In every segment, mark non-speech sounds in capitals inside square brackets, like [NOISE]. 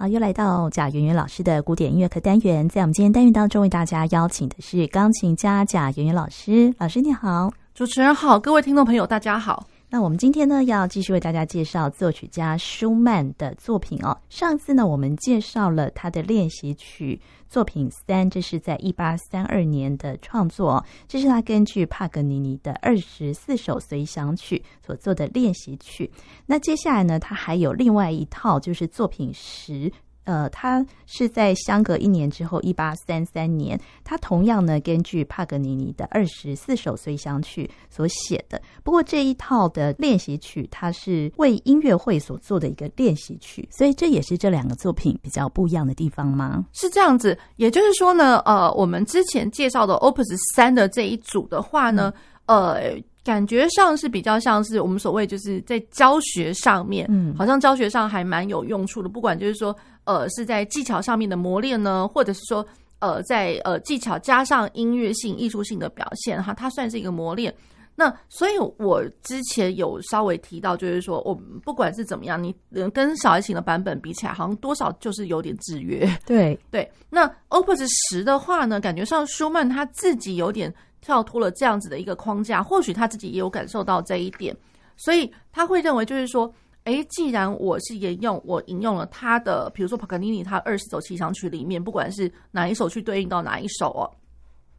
啊，又来到贾圆圆老师的古典音乐课单元，在我们今天单元当中，为大家邀请的是钢琴家贾圆圆老师。老师你好，主持人好，各位听众朋友大家好。那我们今天呢，要继续为大家介绍作曲家舒曼的作品哦。上次呢，我们介绍了他的练习曲作品三，这是在一八三二年的创作，这是他根据帕格尼尼的二十四首随想曲所做的练习曲。那接下来呢，他还有另外一套，就是作品十。呃，他是在相隔一年之后，一八三三年，他同样呢根据帕格尼尼的二十四首随想曲所写的。不过这一套的练习曲，它是为音乐会所做的一个练习曲，所以这也是这两个作品比较不一样的地方吗？是这样子，也就是说呢，呃，我们之前介绍的 Opus 三的这一组的话呢，嗯、呃。感觉上是比较像是我们所谓就是在教学上面，嗯，好像教学上还蛮有用处的。不管就是说，呃，是在技巧上面的磨练呢，或者是说，呃，在呃技巧加上音乐性、艺术性的表现，哈，它算是一个磨练。那所以，我之前有稍微提到，就是说，我不管是怎么样，你跟小提琴的版本比起来，好像多少就是有点制约。对对。那 Opus 十的话呢，感觉上舒曼他自己有点。跳脱了这样子的一个框架，或许他自己也有感受到这一点，所以他会认为就是说，诶，既然我是沿用我引用了他的，比如说帕格尼尼他二十首随想曲里面，不管是哪一首去对应到哪一首哦，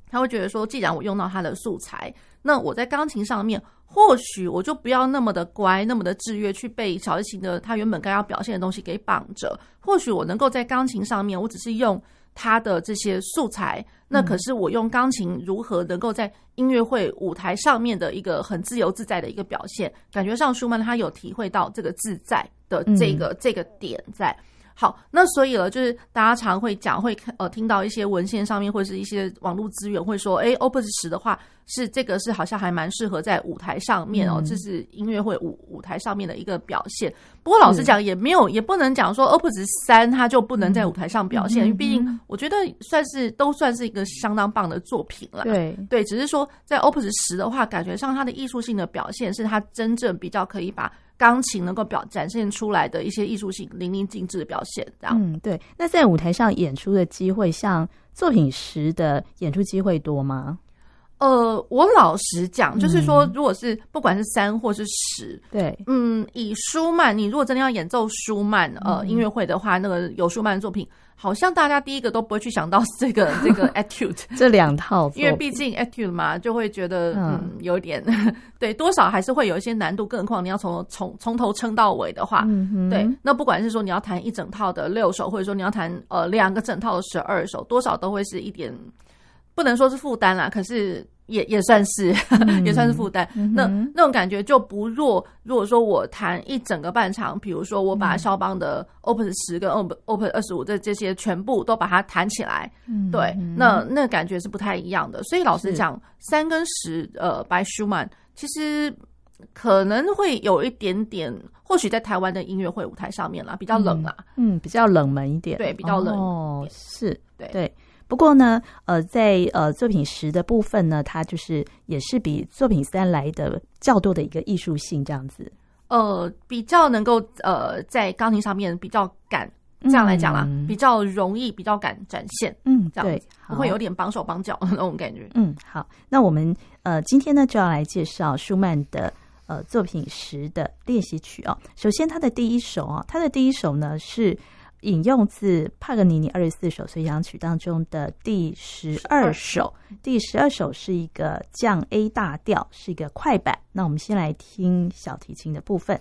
他会觉得说，既然我用到他的素材，那我在钢琴上面，或许我就不要那么的乖，那么的制约，去被小提琴的他原本该要表现的东西给绑着，或许我能够在钢琴上面，我只是用。他的这些素材，那可是我用钢琴如何能够在音乐会舞台上面的一个很自由自在的一个表现，感觉上舒曼他有体会到这个自在的这个这个点在。好，那所以了，就是大家常会讲，会呃听到一些文献上面或者是一些网络资源会说，哎，Opus 十的话是这个是好像还蛮适合在舞台上面哦，这是音乐会舞舞台上面的一个表现。不过老实讲，也没有也不能讲说 Opus 三它就不能在舞台上表现，因为毕竟我觉得算是都算是一个相当棒的作品了。对对，只是说在 Opus 十的话，感觉上它的艺术性的表现是它真正比较可以把。钢琴能够表展现出来的一些艺术性淋漓尽致的表现，这样。嗯，对。那在舞台上演出的机会，像作品时的演出机会多吗？呃，我老实讲，就是说，如果是不管是三或是十，对，嗯，以舒曼，你如果真的要演奏舒曼呃音乐会的话，那个有舒曼的作品。好像大家第一个都不会去想到这个 [LAUGHS] 这个 Etude 这两套，因为毕竟 Etude 嘛，就会觉得嗯有点 [LAUGHS] 对，多少还是会有一些难度。更何况你要从从从头撑到尾的话，对，那不管是说你要弹一整套的六首，或者说你要弹呃两个整套的十二首，多少都会是一点不能说是负担啦，可是。也也算是，嗯、[LAUGHS] 也算是负担。嗯、那那种感觉就不弱。如果说我弹一整个半场，比如说我把肖邦的 Opus 十跟 Open Opus 二十五这这些全部都把它弹起来，嗯、对，那那感觉是不太一样的。所以老实讲，三跟十，呃，by Schumann 其实可能会有一点点，或许在台湾的音乐会舞台上面啦，比较冷啦，嗯，嗯，比较冷门一点，对，比较冷哦，是对对。对不过呢，呃，在呃作品十的部分呢，它就是也是比作品三来的较多的一个艺术性这样子，呃，比较能够呃在钢琴上面比较敢这样来讲啦，嗯、比较容易比较敢展现，嗯，这样会有点绑手绑脚的那种感觉，嗯，好，那我们呃今天呢就要来介绍舒曼的呃作品十的练习曲哦。首先，他的第一首啊，他的第一首呢是。引用自帕格尼尼二十四首随想曲当中的第十二首，第十二首是一个降 A 大调，是一个快板。那我们先来听小提琴的部分。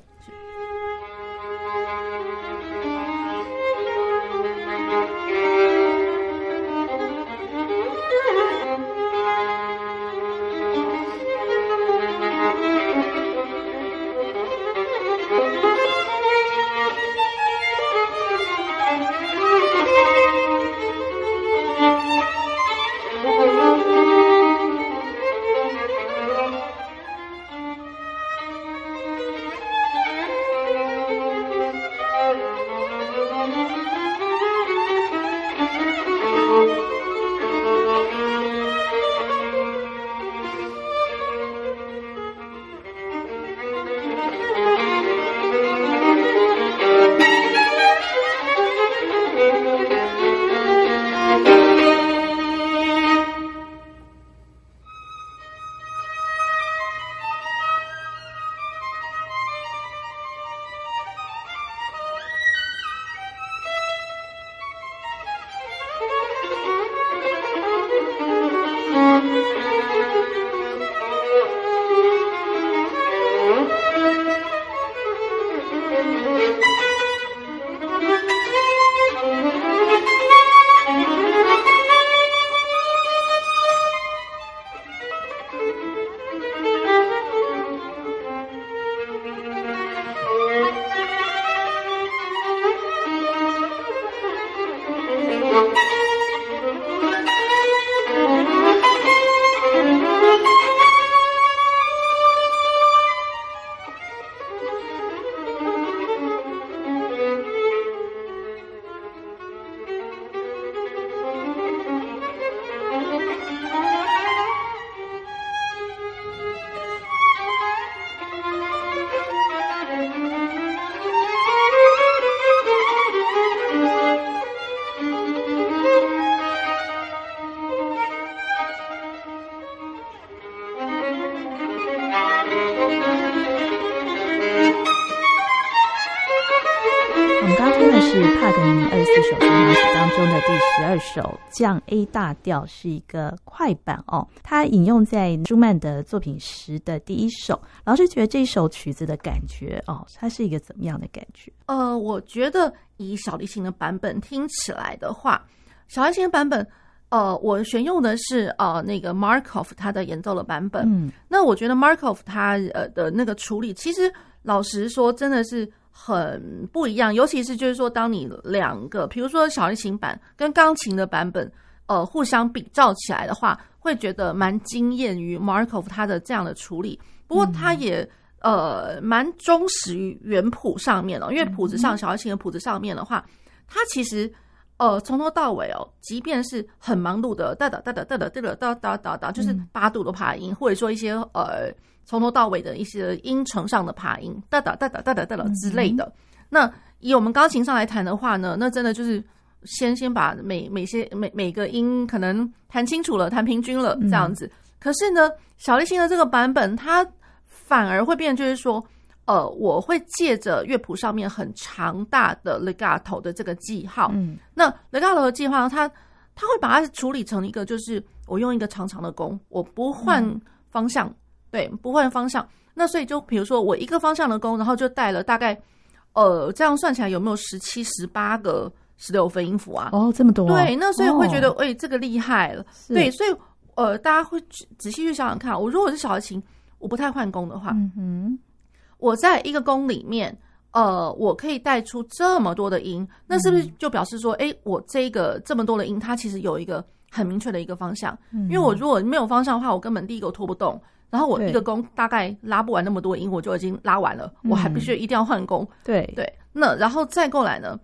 帕格尼尼二十四首交响曲当中的第十二首降 A 大调是一个快板哦，它引用在舒曼的作品十的第一首。老师觉得这首曲子的感觉哦，它是一个怎么样的感觉？呃，我觉得以小提琴的版本听起来的话，小提琴的版本，呃，我选用的是呃那个 Markov 他的演奏的版本。嗯，那我觉得 Markov 他呃的那个处理，其实老实说，真的是。很不一样，尤其是就是说，当你两个，比如说小提琴版跟钢琴的版本，呃，互相比照起来的话，会觉得蛮惊艳于 Markov 他的这样的处理。不过，他也、嗯、呃蛮忠实于原谱上面哦，因为谱子上小提琴的谱子上面的话，他其实呃从头到尾哦，即便是很忙碌的哒哒哒哒哒哒哒哒哒哒哒，就是八度的爬音，或者说一些呃。从头到尾的一些音程上的爬音，哒哒哒哒哒哒哒哒之类的。嗯、那以我们钢琴上来弹的话呢，那真的就是先先把每每些每每个音可能弹清楚了，弹平均了这样子。嗯、可是呢，小提琴的这个版本，它反而会变，就是说，呃，我会借着乐谱上面很长大的 legato 的这个记号，嗯，那 legato 的记号，它它会把它处理成一个，就是我用一个长长的弓，我不换方向。嗯对，不换方向。那所以就比如说，我一个方向的弓，然后就带了大概，呃，这样算起来有没有十七、十八个十六分音符啊？哦，这么多。对，那所以会觉得，哎、哦，这个厉害了。是对，所以呃，大家会仔细去想想看，我如果是小提琴，我不太换弓的话，嗯哼，我在一个弓里面，呃，我可以带出这么多的音，那是不是就表示说，哎、嗯，我这个这么多的音，它其实有一个很明确的一个方向？嗯、因为我如果没有方向的话，我根本第一个我拖不动。然后我一个弓大概拉不完那么多音，我就已经拉完了，我还必须一定要换弓。对对，那然后再过来呢，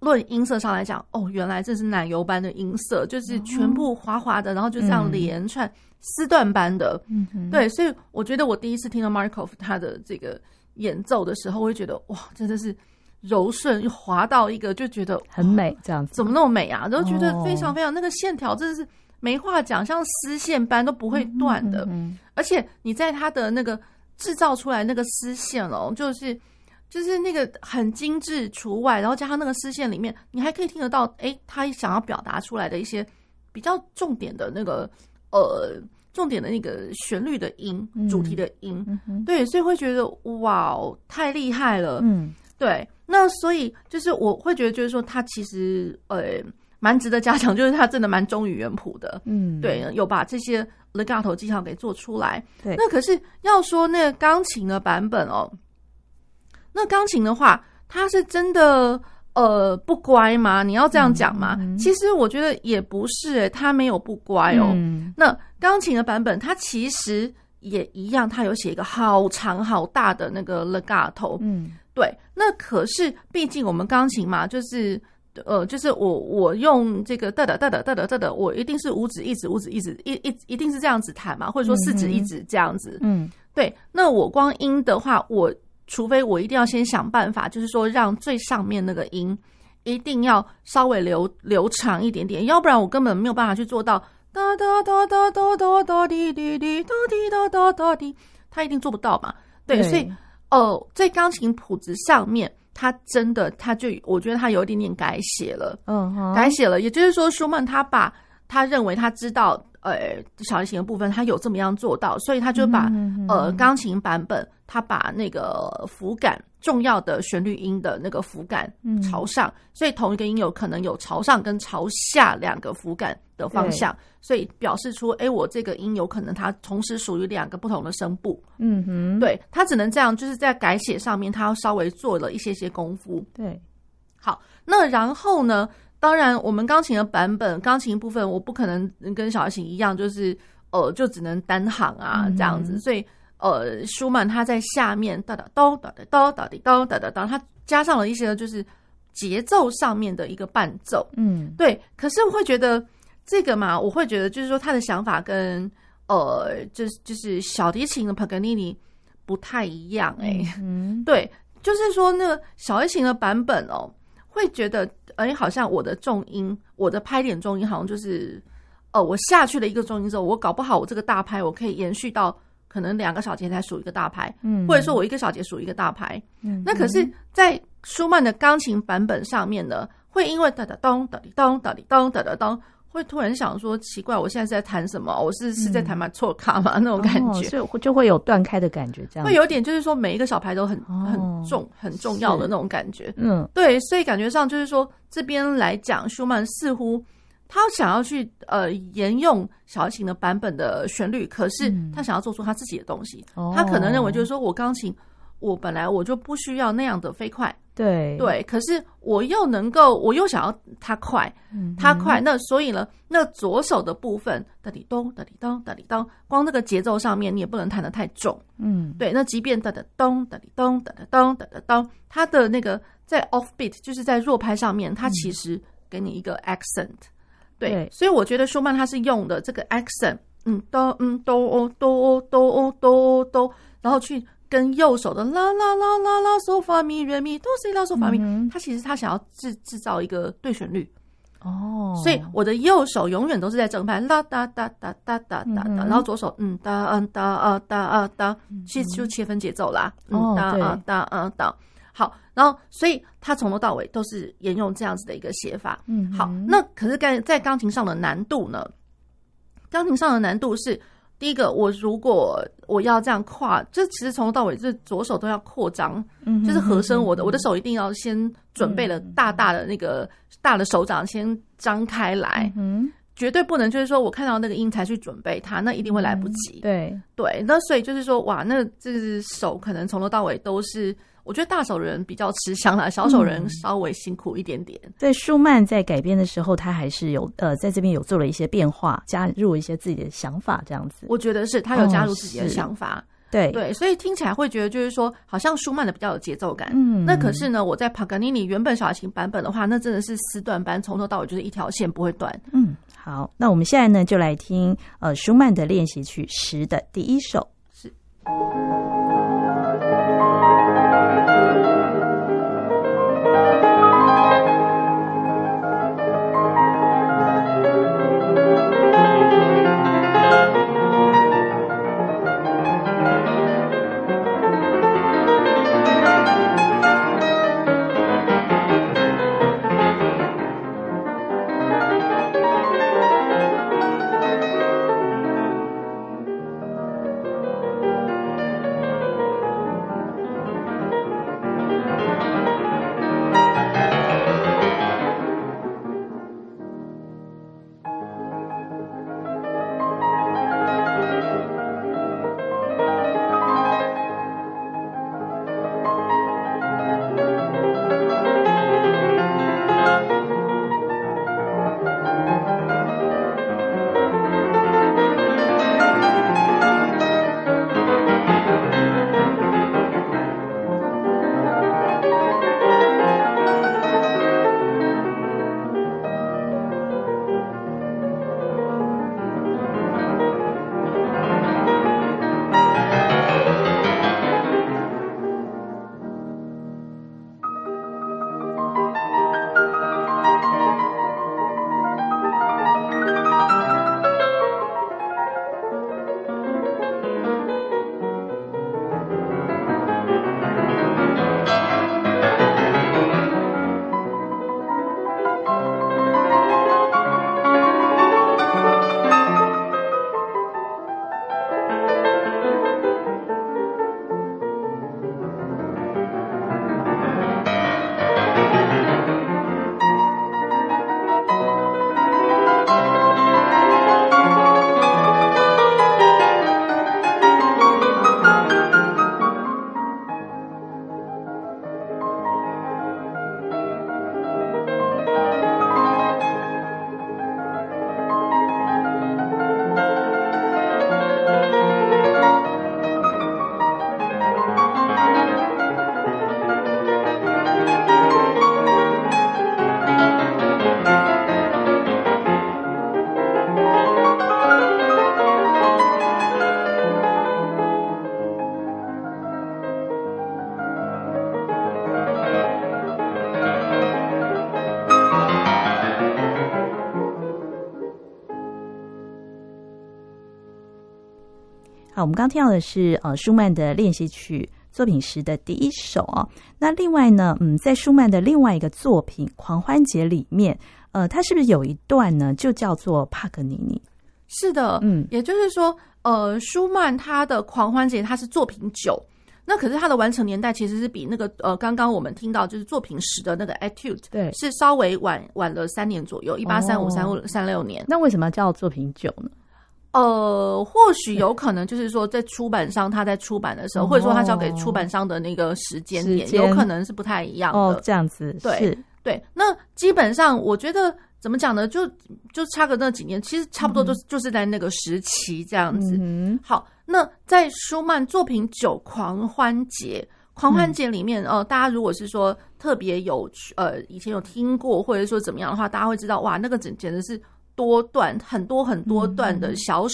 论音色上来讲，哦，原来这是奶油般的音色，就是全部滑滑的，然后就这样连串丝缎般的。嗯，对，所以我觉得我第一次听到 Markov 他的这个演奏的时候，我会觉得哇，真的是柔顺又滑到一个，就觉得很美，这样子怎么那么美啊？然后觉得非常非常那个线条真的是。没话讲，像丝线般都不会断的，嗯而且你在它的那个制造出来那个丝线哦，就是就是那个很精致除外，然后加上那个丝线里面，你还可以听得到，哎，他想要表达出来的一些比较重点的那个呃重点的那个旋律的音，主题的音，对，所以会觉得哇哦，太厉害了，嗯，对，那所以就是我会觉得就是说，他其实呃。蛮值得嘉奖，就是他真的蛮忠于原谱的，嗯，对，有把这些 legato 技巧给做出来。对，那可是要说那个钢琴的版本哦，那钢琴的话，它是真的呃不乖吗？你要这样讲吗？嗯嗯、其实我觉得也不是、欸，诶，它没有不乖哦。嗯、那钢琴的版本，它其实也一样，它有写一个好长好大的那个 legato。嗯，对。那可是毕竟我们钢琴嘛，就是。呃，就是我我用这个哒哒哒哒哒哒哒哒，我一定是五指一指五指一指一一一定是这样子弹嘛，或者说四指一指这样子。嗯，对。那我光音的话，我除非我一定要先想办法，就是说让最上面那个音一定要稍微留留长一点点，要不然我根本没有办法去做到哒哒哒哒哒哒哒滴滴滴哒滴哒哒哒滴，他一定做不到嘛。对，所以哦，在钢琴谱子上面。他真的，他就我觉得他有一点点改写了，嗯哼，改写了。也就是说，舒曼他把他认为他知道，呃，小提琴的部分他有这么样做到，所以他就把呃钢琴版本，他把那个符感重要的旋律音的那个符感朝上，所以同一个音有可能有朝上跟朝下两个符感的方向。所以表示出，哎，我这个音有可能它同时属于两个不同的声部。嗯哼，对，它只能这样，就是在改写上面，它要稍微做了一些些功夫。对，好，那然后呢？当然，我们钢琴的版本，钢琴部分，我不可能跟小提琴一样，就是呃，就只能单行啊这样子。嗯、所以，呃，舒曼他在下面哒哒哒哒哒哒哒哒哒哒，他加上了一些就是节奏上面的一个伴奏，嗯，对。可是我会觉得这个嘛，我会觉得就是说他的想法跟呃，就是就是小提琴的帕格尼尼不太一样哎，嗯，[LAUGHS] 对，就是说那个小提琴的版本哦，会觉得哎，好像我的重音，我的拍点重音，好像就是呃，我下去了一个重音之后，我搞不好我这个大拍我可以延续到。可能两个小节才数一个大拍，嗯，或者说我一个小节数一个大拍，嗯，那可是，在舒曼的钢琴版本上面呢，会因为哒哒咚哒哩咚哒哩咚哒哒咚。会突然想说奇怪，我现在是在弹什么？我是是在弹嘛错卡嘛？[LAUGHS] 那种感觉，所以就会有断开的感觉，这样会有点就是说每一个小牌都很很重、很重要的那种感觉。嗯，对，所以感觉上就是说这边来讲，舒曼似乎他想要去呃沿用小提琴的版本的旋律，可是他想要做出他自己的东西。他可能认为就是说我钢琴，我本来我就不需要那样的飞快。对。对，可是我又能够，我又想要它快，嗯、它快，那所以呢，那左手的部分哒哩咚哒哩咚哒哩咚，光那个节奏上面你也不能弹得太重，嗯，对，那即便哒哒咚哒哩咚哒哒咚哒哒咚，它的那个在 off beat 就是在弱拍上面，它其实给你一个 accent，、嗯、对，所以我觉得舒曼他是用的这个 accent，嗯哆嗯哆哦哆哦哆哦哆哦哆，然后去。跟右手的啦啦啦啦啦嗦发咪瑞咪哆西啦嗦发咪，他其实他想要制制造一个对旋律。哦，所以我的右手永远都是在正拍啦哒哒哒哒哒哒哒，然后左手嗯哒嗯哒啊哒啊哒，其实就切分节奏啦，嗯哒啊哒啊哒，好，然后所以他从头到尾都是沿用这样子的一个写法，嗯，好，那可是在在钢琴上的难度呢？钢琴上的难度是。第一个，我如果我要这样跨，就其实从头到尾就是左手都要扩张，嗯，就是和声。我的我的手一定要先准备了大大的那个大的手掌先张开来，嗯，绝对不能就是说我看到那个音才去准备它，那一定会来不及。对对，那所以就是说，哇，那这只手可能从头到尾都是。我觉得大手人比较吃香啦，小手人稍微辛苦一点点。在、嗯、舒曼在改编的时候，他还是有呃，在这边有做了一些变化，加入一些自己的想法，这样子。我觉得是他有加入自己的想法，哦、对对，所以听起来会觉得就是说，好像舒曼的比较有节奏感。嗯，那可是呢，我在帕格尼尼原本小提琴版本的话，那真的是丝断般，从头到尾就是一条线不会断。嗯，好，那我们现在呢，就来听呃舒曼的练习曲十的第一首是。我们刚听到的是呃舒曼的练习曲作品十的第一首啊。那另外呢，嗯，在舒曼的另外一个作品《狂欢节》里面，呃，它是不是有一段呢，就叫做帕格尼尼？是的，嗯，也就是说，呃，舒曼他的《狂欢节》他是作品九。那可是它的完成年代其实是比那个呃刚刚我们听到就是作品十的那个 Etude 对是稍微晚晚了三年左右，一八三五三五三六年。那为什么叫作品九呢？呃，或许有可能就是说在出版商他在出版的时候，或者说他交给出版商的那个时间点，有可能是不太一样的。哦，这样子，对对。那基本上我觉得怎么讲呢？就就差个那几年，其实差不多都就是在那个时期这样子。嗯，好。那在舒曼作品九《狂欢节》《狂欢节》里面，呃，大家如果是说特别有呃以前有听过或者说怎么样的话，大家会知道哇，那个简简直是多段很多很多段的小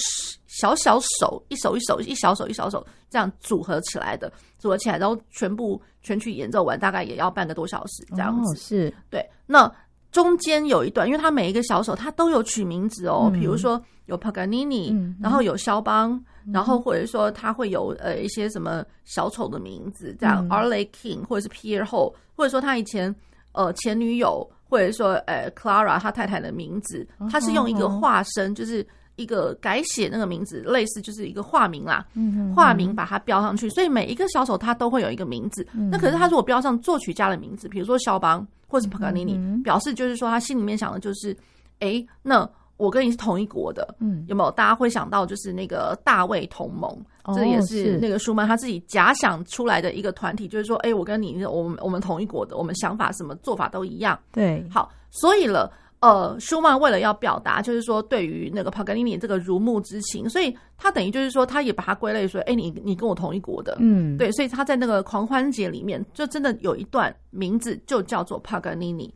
小小手，一手一手一小手一小手这样组合起来的，组合起来然后全部全曲演奏完，大概也要半个多小时这样子。是对。那中间有一段，因为它每一个小手它都有取名字哦，比如说有帕格尼尼，然后有肖邦。然后或者说他会有呃一些什么小丑的名字，这样 Arlequin 或者是 Pierre 后，或者说他以前呃前女友，或者说呃 Clara 他太太的名字，他是用一个化身，就是一个改写那个名字，类似就是一个化名啦，化名把它标上去，所以每一个小丑他都会有一个名字。那可是他如果标上作曲家的名字，比如说肖邦或者是帕格尼尼，表示就是说他心里面想的就是，哎，那。我跟你是同一国的，嗯，有没有？大家会想到就是那个大卫同盟，哦、这也是那个舒曼他自己假想出来的一个团体，就是说，哎、欸，我跟你，我们我们同一国的，我们想法什么做法都一样，对，好，所以了。呃，舒曼为了要表达，就是说对于那个帕格尼尼这个如沐之情，所以他等于就是说，他也把它归类说，哎，你你跟我同一国的，嗯，对，所以他在那个狂欢节里面，就真的有一段名字就叫做帕格尼尼。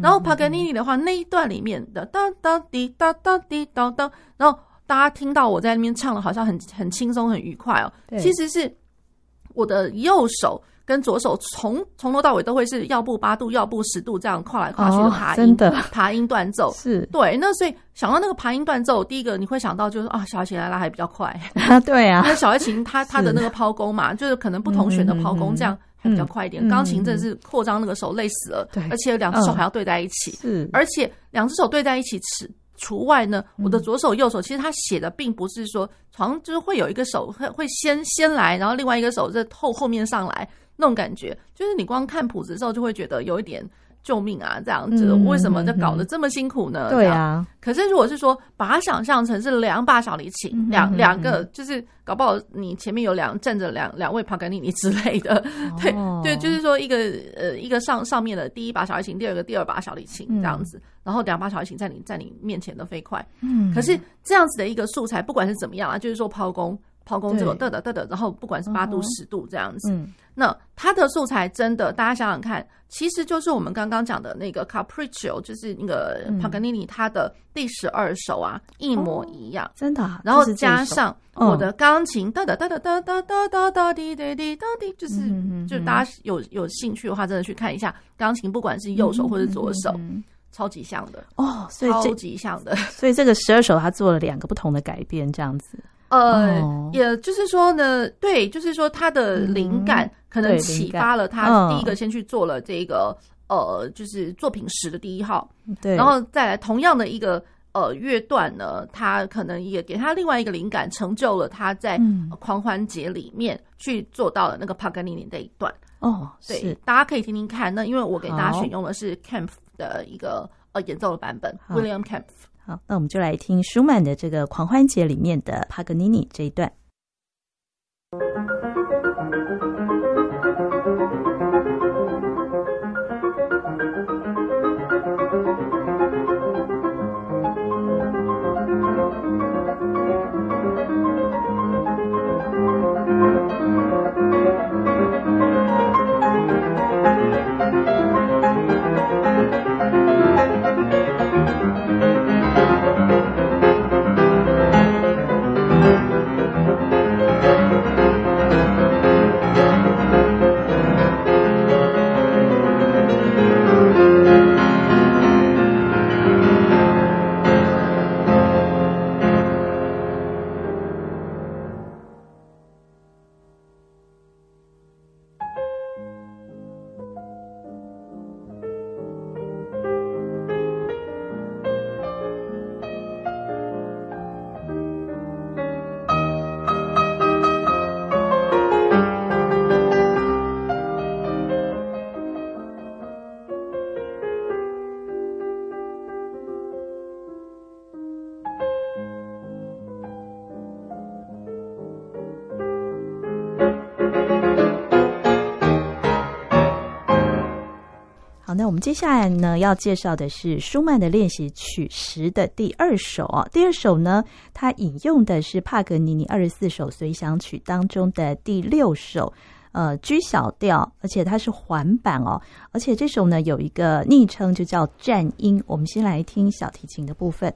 然后帕格尼尼的话，那一段里面的哒哒滴哒哒滴哒哒，然后大家听到我在那边唱的，好像很很轻松很愉快哦，其实是我的右手。跟左手从从头到尾都会是要不八度，要不十度这样跨来跨去的爬音，真的爬音断奏是对。那所以想到那个爬音断奏，第一个你会想到就是啊，小提琴来拉还比较快 [LAUGHS] 啊，对啊。那小提琴它 [LAUGHS] 它的那个抛弓嘛，就是可能不同弦的抛弓这样还比较快一点。钢琴真的是扩张那个手累死了，对，而且两只手还要对在一起，是，而且两只手对在一起，除除外呢，我的左手右手其实他写的并不是说，好像就是会有一个手会会先先来，然后另外一个手在后后面上来。那种感觉，就是你光看谱子的时候，就会觉得有一点救命啊，这样子，为什么就搞得这么辛苦呢？对啊。可是如果是说把它想象成是两把小提琴，两两个，就是搞不好你前面有两站着两两位帕格尼尼之类的，[LAUGHS] 对对，就是说一个呃一个上上面的第一把小提琴，第二个第二把小提琴这样子，然后两把小提琴在你在你面前的飞快，嗯。可是这样子的一个素材，不管是怎么样啊，就是说抛弓。抛弓这种嘚嘚嘚嘚，然后不管是八度十度这样子，嗯、那它的素材真的，大家想想看，其实就是我们刚刚讲的那个 Capriccio，就是那个帕格尼尼他的第十二首啊，一模一样，真的。然后加上我的钢琴嘚嘚嘚嘚嘚嘚嘚嘚嘚滴滴滴哒滴，就是就是大家有有兴趣的话，真的去看一下钢琴，不管是右手或者左手，超级像的哦，超级像的。[LAUGHS] 所以这个十二首他做了两个不同的改变，这样子。呃，也就是说呢，对，就是说他的灵感可能启发了他，第一个先去做了这个呃，就是作品十的第一号，对，然后再来同样的一个呃乐段呢，他可能也给他另外一个灵感，成就了他在狂欢节里面去做到了那个帕格尼尼的一段哦，对，大家可以听听看。那因为我给大家选用的是 Kempff 的一个呃演奏的版本，William Kempff。好，那我们就来听舒曼的这个《狂欢节》里面的帕格尼尼这一段。那我们接下来呢要介绍的是舒曼的练习曲十的第二首哦。第二首呢，它引用的是帕格尼尼二十四首随想曲当中的第六首，呃，G 小调，而且它是环版哦。而且这首呢有一个昵称，就叫战音。我们先来听小提琴的部分。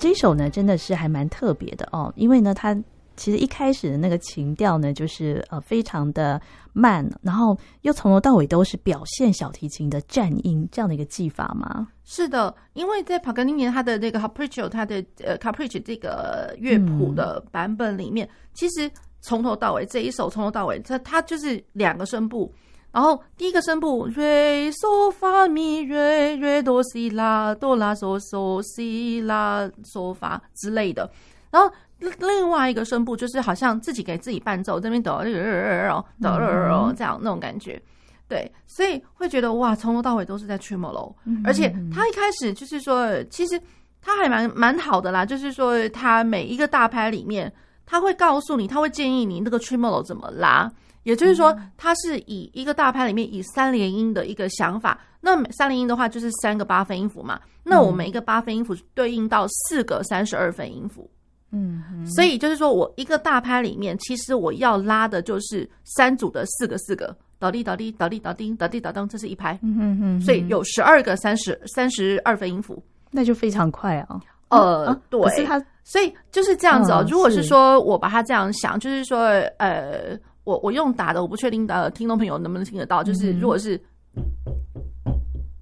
这首呢真的是还蛮特别的哦，因为呢，它其实一开始的那个情调呢，就是呃非常的慢，然后又从头到尾都是表现小提琴的颤音这样的一个技法嘛？是的，因为在帕格尼尼他的那个 Capriccio，他的呃 Capriccio 这个乐谱的版本里面，其实从头到尾这一首从头到尾，它它就是两个声部。然后第一个声部瑞嗦发咪瑞瑞哆西拉哆拉嗦嗦西拉嗦发之类的，然后另外一个声部就是好像自己给自己伴奏，这边哆哆哆哆哆这样那种感觉，对，所以会觉得哇，从头到尾都是在 tremolo，而且他一开始就是说，其实他还蛮蛮好的啦，就是说他每一个大拍里面，他会告诉你，他会建议你那个 tremolo 怎么拉。也就是说，它是以一个大拍里面以三连音的一个想法。那三连音的话，就是三个八分音符嘛。那我每一个八分音符对应到四个三十二分音符。嗯，所以就是说我一个大拍里面，其实我要拉的就是三组的四个四个，倒地倒地倒地倒地倒地倒地，这是一拍。嗯嗯嗯。所以有十二个三十三十二分音符，那就非常快啊。呃，对。可是它，所以就是这样子哦。如果是说我把它这样想，就是说，呃。我我用打的，我不确定的听众朋友能不能听得到。就是如果是，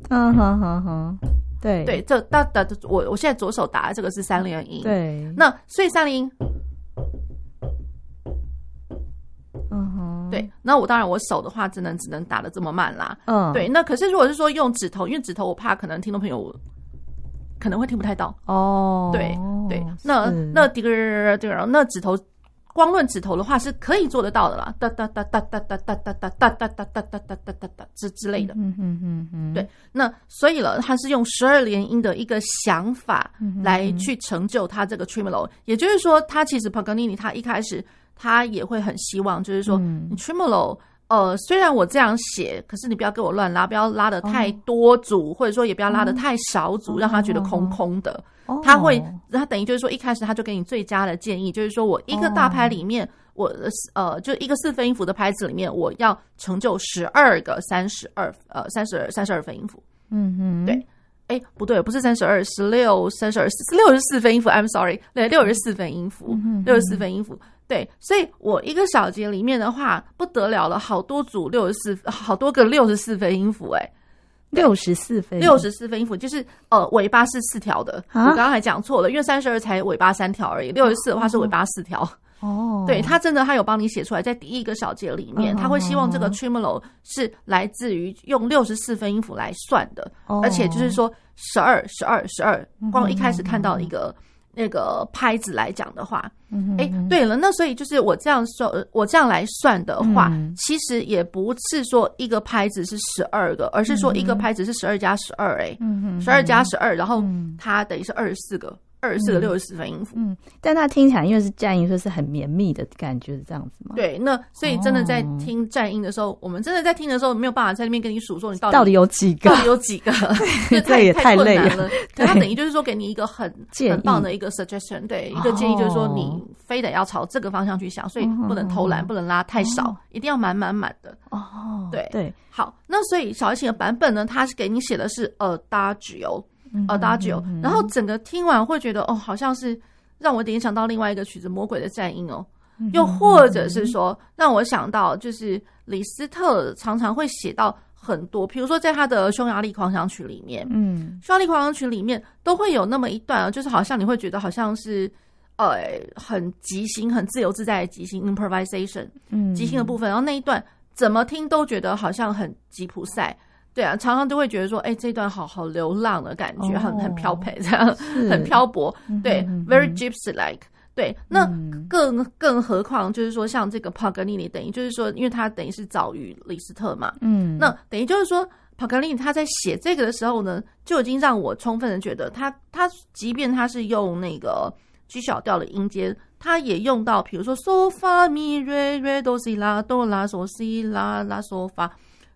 嗯哼哼哼，对对，这哒哒，我我现在左手打的这个是三连音，对。那所以三连音，嗯哼，对。那我当然我手的话只能只能打的这么慢啦，嗯，对。那可是如果是说用指头，因为指头我怕可能听众朋友可能会听不太到哦，对对。那那滴个这个那指头。光论指头的话是可以做得到的啦，哒哒哒哒哒哒哒哒哒哒哒哒哒哒哒哒哒哒之之类的，嗯嗯嗯嗯，对，那所以了，他是用十二连音的一个想法来去成就他这个 tremolo，也就是说，他其实 Paganini 他一开始他也会很希望，就是说你 tremolo，呃，虽然我这样写，可是你不要给我乱拉，不要拉的太多组，或者说也不要拉的太少组，让他觉得空空的。他会，他等于就是说，一开始他就给你最佳的建议，就是说我一个大拍里面，我呃，就一个四分音符的拍子里面，我要成就十二个三十二呃三十二三十二分音符。嗯嗯，对，哎，不对，不是三十二，十六三十二，六十四分音符。I'm sorry，对，六十四分音符，六十四分音符。对，所以我一个小节里面的话，不得了了，好多组六十四，好多个六十四分音符，哎。六十四分，六十四分音符就是呃，尾巴是四条的。啊、我刚刚还讲错了，因为三十二才尾巴三条而已，六十四的话是尾巴四条。哦，对，他真的他有帮你写出来，在第一个小节里面，哦、他会希望这个 tremolo 是来自于用六十四分音符来算的，哦、而且就是说十二、十二、十二，光一开始看到一个。那个拍子来讲的话，哎、嗯，对了，那所以就是我这样说，我这样来算的话，嗯、其实也不是说一个拍子是十二个，而是说一个拍子是十二加十二，哎，十二加十二，然后它等于是二十四个。二十四个六十四分音符，嗯，但它听起来因为是战音，所以是很绵密的感觉，是这样子吗？对，那所以真的在听战音的时候，哦、我们真的在听的时候没有办法在那边跟你数说你到底到底有几个，到底有几个，[LAUGHS] 这也太累了。对，它等于就是说给你一个很 [LAUGHS] 很棒的一个 suggestion，对，一个建议就是说你非得要朝这个方向去想，所以不能偷懒，不能拉太少，一定要满满满的。哦，对。对，好，那所以小提琴的版本呢，它是给你写的是 Adagio。Adagio，然后整个听完会觉得哦，好像是让我联想到另外一个曲子《魔鬼的战鹰》哦，又或者是说让我想到就是李斯特常常会写到很多，比如说在他的匈牙利狂想曲里面，嗯，匈牙利狂想曲里面都会有那么一段啊，就是好像你会觉得好像是呃很即兴、很自由自在的即兴 improvisation，嗯，即兴的部分，然后那一段怎么听都觉得好像很吉普赛。对啊，常常都会觉得说，哎，这段好好流浪的感觉，很很飘配，这样很漂泊。对，very gypsy-like。对，那更更何况就是说，像这个帕格尼尼，等于就是说，因为他等于是早于李斯特嘛，嗯，那等于就是说，帕格尼尼他在写这个的时候呢，就已经让我充分的觉得他，他他即便他是用那个 G 小调的音阶，他也用到，比如说嗦发咪瑞瑞哆西拉哆拉嗦西拉拉嗦发，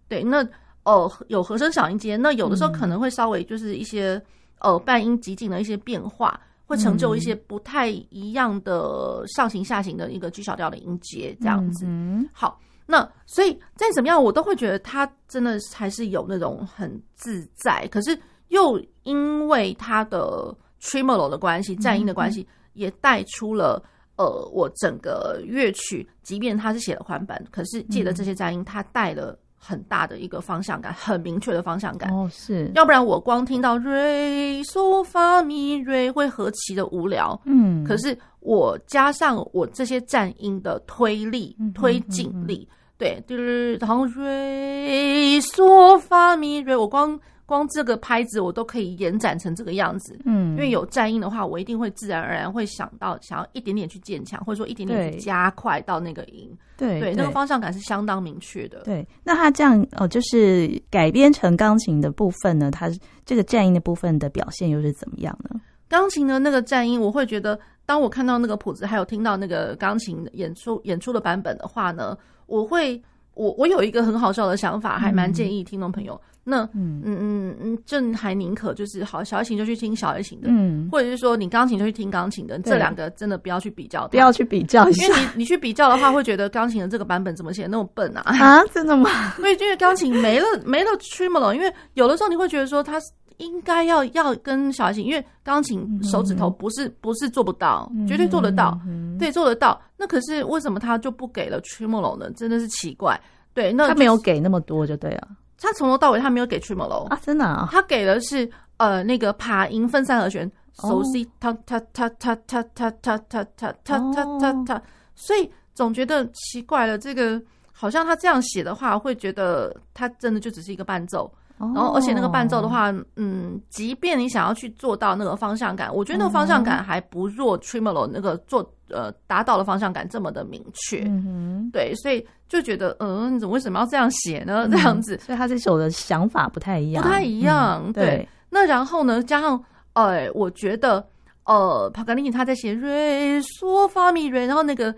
对，那。哦，有和声小音阶，那有的时候可能会稍微就是一些呃半音极进的一些变化，会成就一些不太一样的上行下行的一个 G 小调的音阶，这样子。嗯、好，那所以再怎么样，我都会觉得他真的还是有那种很自在，可是又因为他的 tremolo 的关系，战音的关系，也带出了呃，我整个乐曲，即便它是写了环板，可是借着这些战音，它带了很大的一个方向感，很明确的方向感。哦，是，要不然我光听到瑞嗦发咪瑞会何其的无聊。嗯，可是我加上我这些战音的推力、推进力，对，就是然后瑞嗦发咪瑞，我光。光这个拍子我都可以延展成这个样子，嗯，因为有战音的话，我一定会自然而然会想到想要一点点去渐强，或者说一点点去加快到那个音，对对，那个方向感是相当明确的。对，那他这样哦，就是改编成钢琴的部分呢，它这个战音的部分的表现又是怎么样呢？钢琴的那个战音，我会觉得，当我看到那个谱子，还有听到那个钢琴演出演出的版本的话呢，我会我我有一个很好笑的想法，还蛮建议听众朋友。嗯那嗯嗯嗯嗯，正还宁可就是好小提琴就去听小提琴的，嗯，或者是说你钢琴就去听钢琴的，这两个真的不要去比较，不要去比较一下，因为你你去比较的话，会觉得钢琴的这个版本怎么写那么笨啊？啊，[LAUGHS] 真的吗？[LAUGHS] 因为因为钢琴没了没了 tremolo，因为有的时候你会觉得说它应该要要跟小提琴，因为钢琴手指头不是不是做不到，绝对做得到，对，做得到。那可是为什么他就不给了 tremolo 呢？真的是奇怪。对，那他没有给那么多就对了。他从头到尾他没有给 tremolo 啊，真的啊，他给的是呃那个爬音分三和弦，熟悉他他他他他他他他他他他他，所以总觉得奇怪了，这个好像他这样写的话，会觉得他真的就只是一个伴奏，然后而且那个伴奏的话，嗯，即便你想要去做到那个方向感，我觉得那个方向感还不弱 tremolo 那个做呃达到的方向感这么的明确，嗯哼，对，所以。就觉得，嗯，你怎么为什么要这样写呢？这样子，所以他这首的想法不太一样，不太一样。对，那然后呢，加上，呃，我觉得，呃，帕格尼尼他在写瑞嗦发咪瑞，然后那个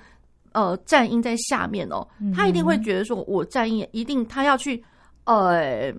呃战音在下面哦，他一定会觉得说，我战音一定他要去，呃，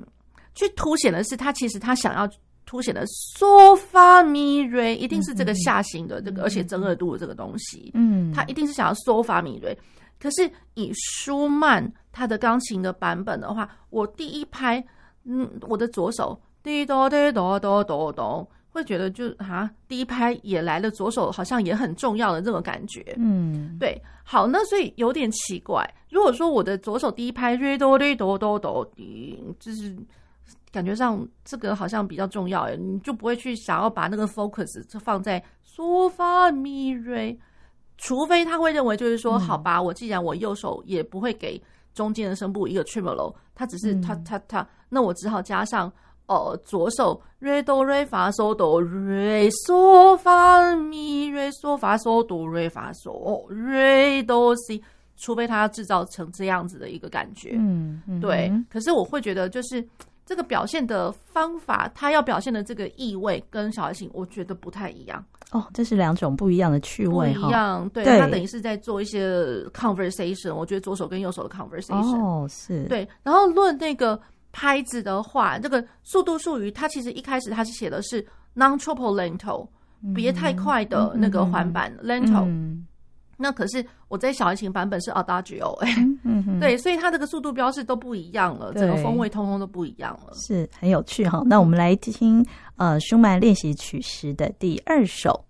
去凸显的是他其实他想要凸显的嗦发咪瑞，一定是这个下行的这个，而且增二度的这个东西，嗯，他一定是想要嗦发咪瑞。可是以舒曼他的钢琴的版本的话，我第一拍，嗯，我的左手滴哆滴哆哆哆哆，会觉得就啊，第一拍也来了，左手好像也很重要的这种感觉，嗯，对，好，那所以有点奇怪。如果说我的左手第一拍瑞哆滴哆哆哆，就是感觉上这个好像比较重要，你就不会去想要把那个 focus 就放在嗦发咪瑞。除非他会认为，就是说，好吧，我既然我右手也不会给中间的声部一个 tremolo，他只是他他他，那我只好加上呃左手 re do re fa so do re so fa mi re so fa so do re fa so re do si，除非他要制造成这样子的一个感觉，嗯，对。可是我会觉得就是。这个表现的方法，他要表现的这个意味跟小提琴，我觉得不太一样。哦，这是两种不一样的趣味，不一样。对，对他等于是在做一些 conversation。我觉得左手跟右手的 conversation。哦，是。对，然后论那个拍子的话，这个速度术语，它其实一开始它是写的是 non troppo lento，别太快的那个环板 lento。嗯那可是我在小提琴版本是 Adagio 哎，[LAUGHS] 对，所以它这个速度标示都不一样了，整个风味通通都不一样了，是很有趣哈。那我们来听呃舒曼练习曲时的第二首。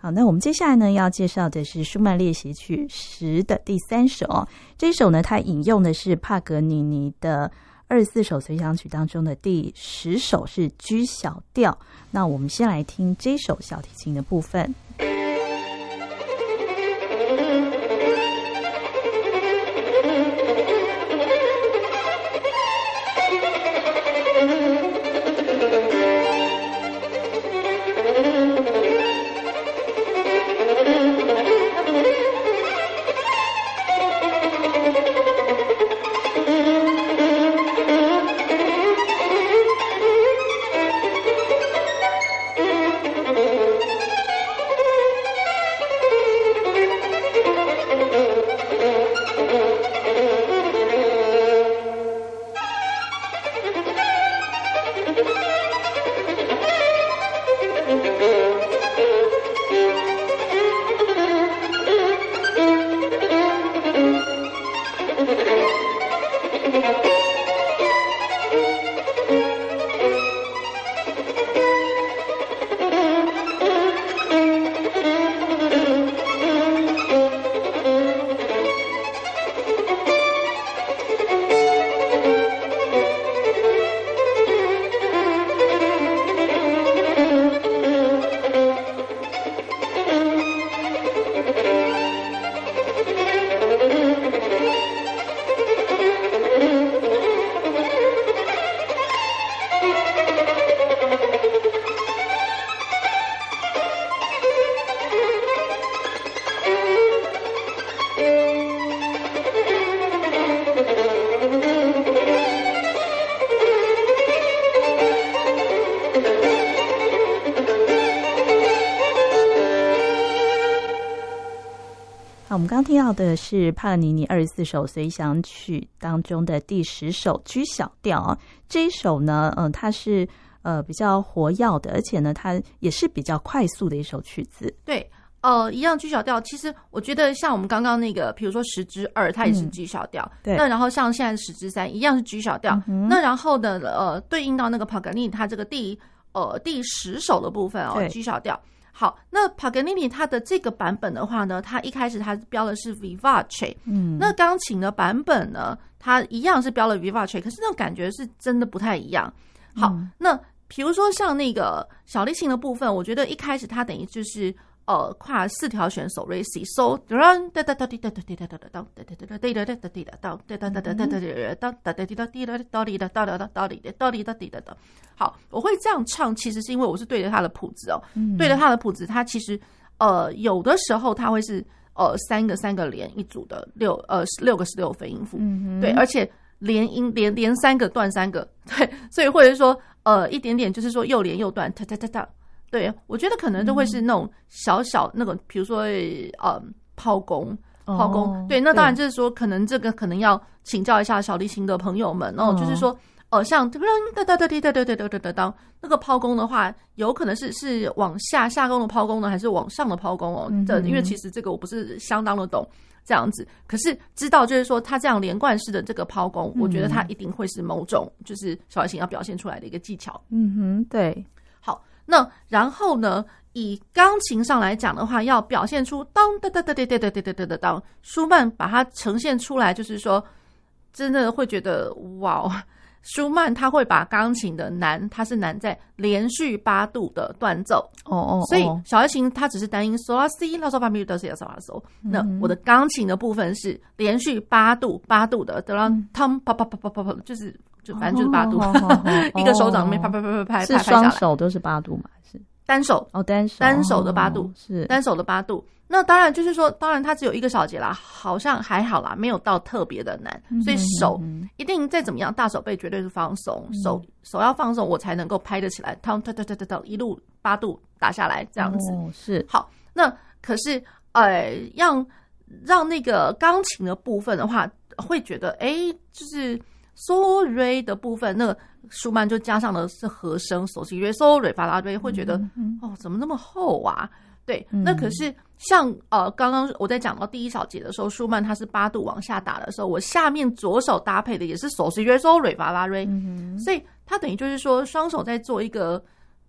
好，那我们接下来呢要介绍的是舒曼练习曲十的第三首。这一首呢，它引用的是帕格尼尼的二十四首随想曲当中的第十首是 G 小调。那我们先来听这首小提琴的部分。到的是帕格尼尼二十四首随想曲当中的第十首 G 小调。这一首呢，嗯，它是呃比较活跃的，而且呢，它也是比较快速的一首曲子。对，呃，一样 G 小调。其实我觉得像我们刚刚那个，比如说十之二，它也是 G 小调。对。那然后像现在十之三，一样是 G 小调。嗯。那然后呢，呃，对应到那个帕格尼尼，它这个第呃第十首的部分哦，G 小调。好，那帕格尼尼它的这个版本的话呢，它一开始它标的是 vivace，嗯，那钢琴的版本呢，它一样是标了 vivace，可是那种感觉是真的不太一样。好，嗯、那比如说像那个小提琴的部分，我觉得一开始它等于就是。呃跨四条选手瑞西嗦哒哒哒滴哒哒滴哒哒哒哒哒滴哒哒哒滴哒哒哒哒哒滴哒哒哒哒滴哒哒滴哒哒哒哒滴哒哒滴哒哒哒哒滴哒哒滴哒滴哒哒。好我会这样唱其实是因为我是对着他的谱子哦对着他的谱子他其实呃有的时候他会是呃三个三个连一组的六呃十六个十六分音符对而且连音连连三个断三个。[LAUGHS] 对所以或者说呃一点点就是说又连又断哒哒哒哒对，我觉得可能都会是那种小小那个，比如说呃，抛工，抛弓。对，那当然就是说，可能这个可能要请教一下小提琴的朋友们哦，就是说，呃，像噔噔噔噔噔噔噔噔噔噔噔，那个抛弓的话，有可能是是往下下弓的抛弓呢，还是往上的抛弓哦？这因为其实这个我不是相当的懂这样子，可是知道就是说，他这样连贯式的这个抛弓，我觉得他一定会是某种就是小提琴要表现出来的一个技巧。嗯哼，对。那然后呢？以钢琴上来讲的话，要表现出当哒哒哒哒哒哒哒哒哒哒当，舒曼把它呈现出来，就是说，真的会觉得哇！舒曼他会把钢琴的难，它是难在连续八度的断奏哦哦，所以小提琴它只是单音嗦拉西拉嗦发咪哆西拉嗦拉嗦，那我的钢琴的部分是连续八度八度的，得让汤啪啪啪啪啪啪，就是。就反正就是八度，[LAUGHS] 一个手掌里面拍拍拍拍拍，是双手都是八度吗？是单手？哦，单手，单手的八度是单手的八度。那当然就是说，当然它只有一个小节啦，好像还好啦，没有到特别的难。所以手一定再怎么样，大手背绝对是放松，手手要放松，我才能够拍得起来。哒哒哒哒哒，一路八度打下来，这样子是好。那可是呃，让让那个钢琴的部分的话，会觉得哎，就是。嗦瑞的部分，那个舒曼就加上了是和声，索西瑞嗦瑞法拉瑞，会觉得哦，怎么那么厚啊？对，那可是像呃，刚刚我在讲到第一小节的时候，舒曼他是八度往下打的时候，我下面左手搭配的也是索西瑞嗦瑞法拉瑞，所以他等于就是说双手在做一个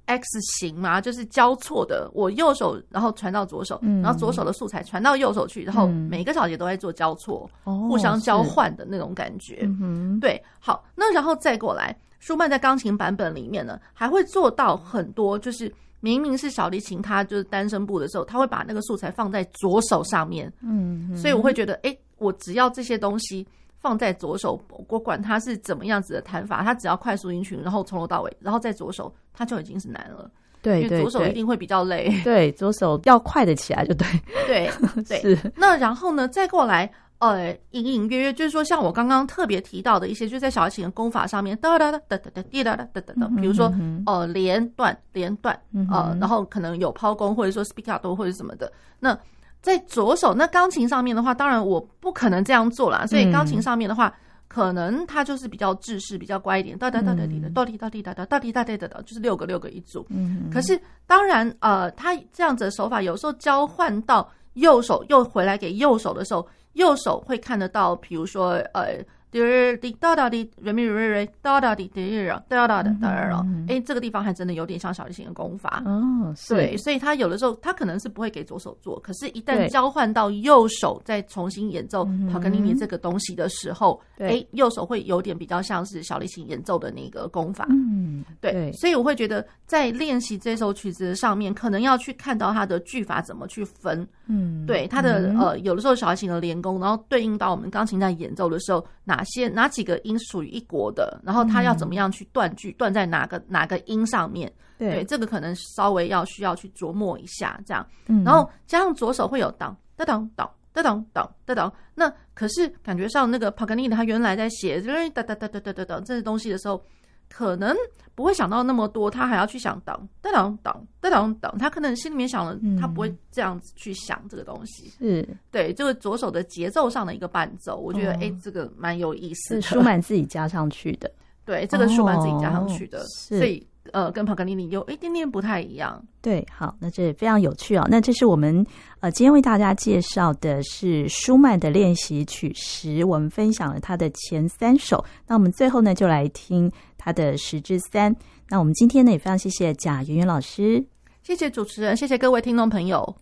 X 型嘛，就是交错的，我右手然后传到左手，嗯、然后左手的素材传到右手去，然后每个小节都在做交错，嗯、互相交换的那种感觉。嗯、对，好，那然后再过来，舒曼在钢琴版本里面呢，还会做到很多，就是明明是小提琴，它就是单声部的时候，他会把那个素材放在左手上面。嗯，所以我会觉得，哎，我只要这些东西。放在左手，我管它是怎么样子的弹法，它只要快速音群，然后从头到尾，然后在左手，它就已经是难了。对，因为左手一定会比较累。对，对，左手要快的起来就对。对 [LAUGHS] 对。是。那然后呢，再过来，呃，隐隐约约就是说，像我刚刚特别提到的一些，就在小提琴的功法上面，哒哒哒哒哒哒滴哒哒哒哒哒，比如说，呃，连断连断，呃，然后可能有抛弓，或者说 spiccato 或者什么的，那。在左手，那钢琴上面的话，当然我不可能这样做啦。所以钢琴上面的话，可能它就是比较制式，比较乖一点，哒哒哒哒滴的，哒滴哒滴哒哒，哒滴哒滴哒哒，就是六个六个一组。嗯。可是当然，呃，它这样子的手法，有时候交换到右手又回来给右手的时候，右手会看得到，比如说，呃。滴滴哒哒滴，瑞咪瑞瑞哒哒滴滴哒哒哒哒哒，哎，这个地方还真的有点像小提琴的功法哦。对，所以他有的时候他可能是不会给左手做，可是，一旦交换到右手再重新演奏帕格尼尼这个东西的时候，哎，右手会有点比较像是小提琴演奏的那个功法。嗯，对，所以我会觉得在练习这首曲子上面，可能要去看到它的句法怎么去分。嗯，对，它的呃，有的时候小提琴的连弓，然后对应到我们钢琴在演奏的时候，哪些哪几个音属于一国的，然后它要怎么样去断句，断在哪个哪个音上面？对，对，这个可能稍微要需要去琢磨一下，这样。嗯，然后加上左手会有当当当当当当当当，那可是感觉上那个帕格尼尼他原来在写就是哒哒哒哒哒哒哒这些东西的时候。可能不会想到那么多，他还要去想当当当当当当，他可能心里面想了，他不会这样子去想这个东西。是对这个左手的节奏上的一个伴奏，我觉得哎，这个蛮有意思的。是舒曼自己加上去的，[LAUGHS] 对，这个舒曼自己加上去的，所以呃，跟帕格尼尼有一点点不太一样。对，好，那这非常有趣哦。那这是我们呃今天为大家介绍的是舒曼的练习曲十，我们分享了他的前三首。那我们最后呢，就来听他的十至三。那我们今天呢，也非常谢谢贾圆圆老师，谢谢主持人，谢谢各位听众朋友。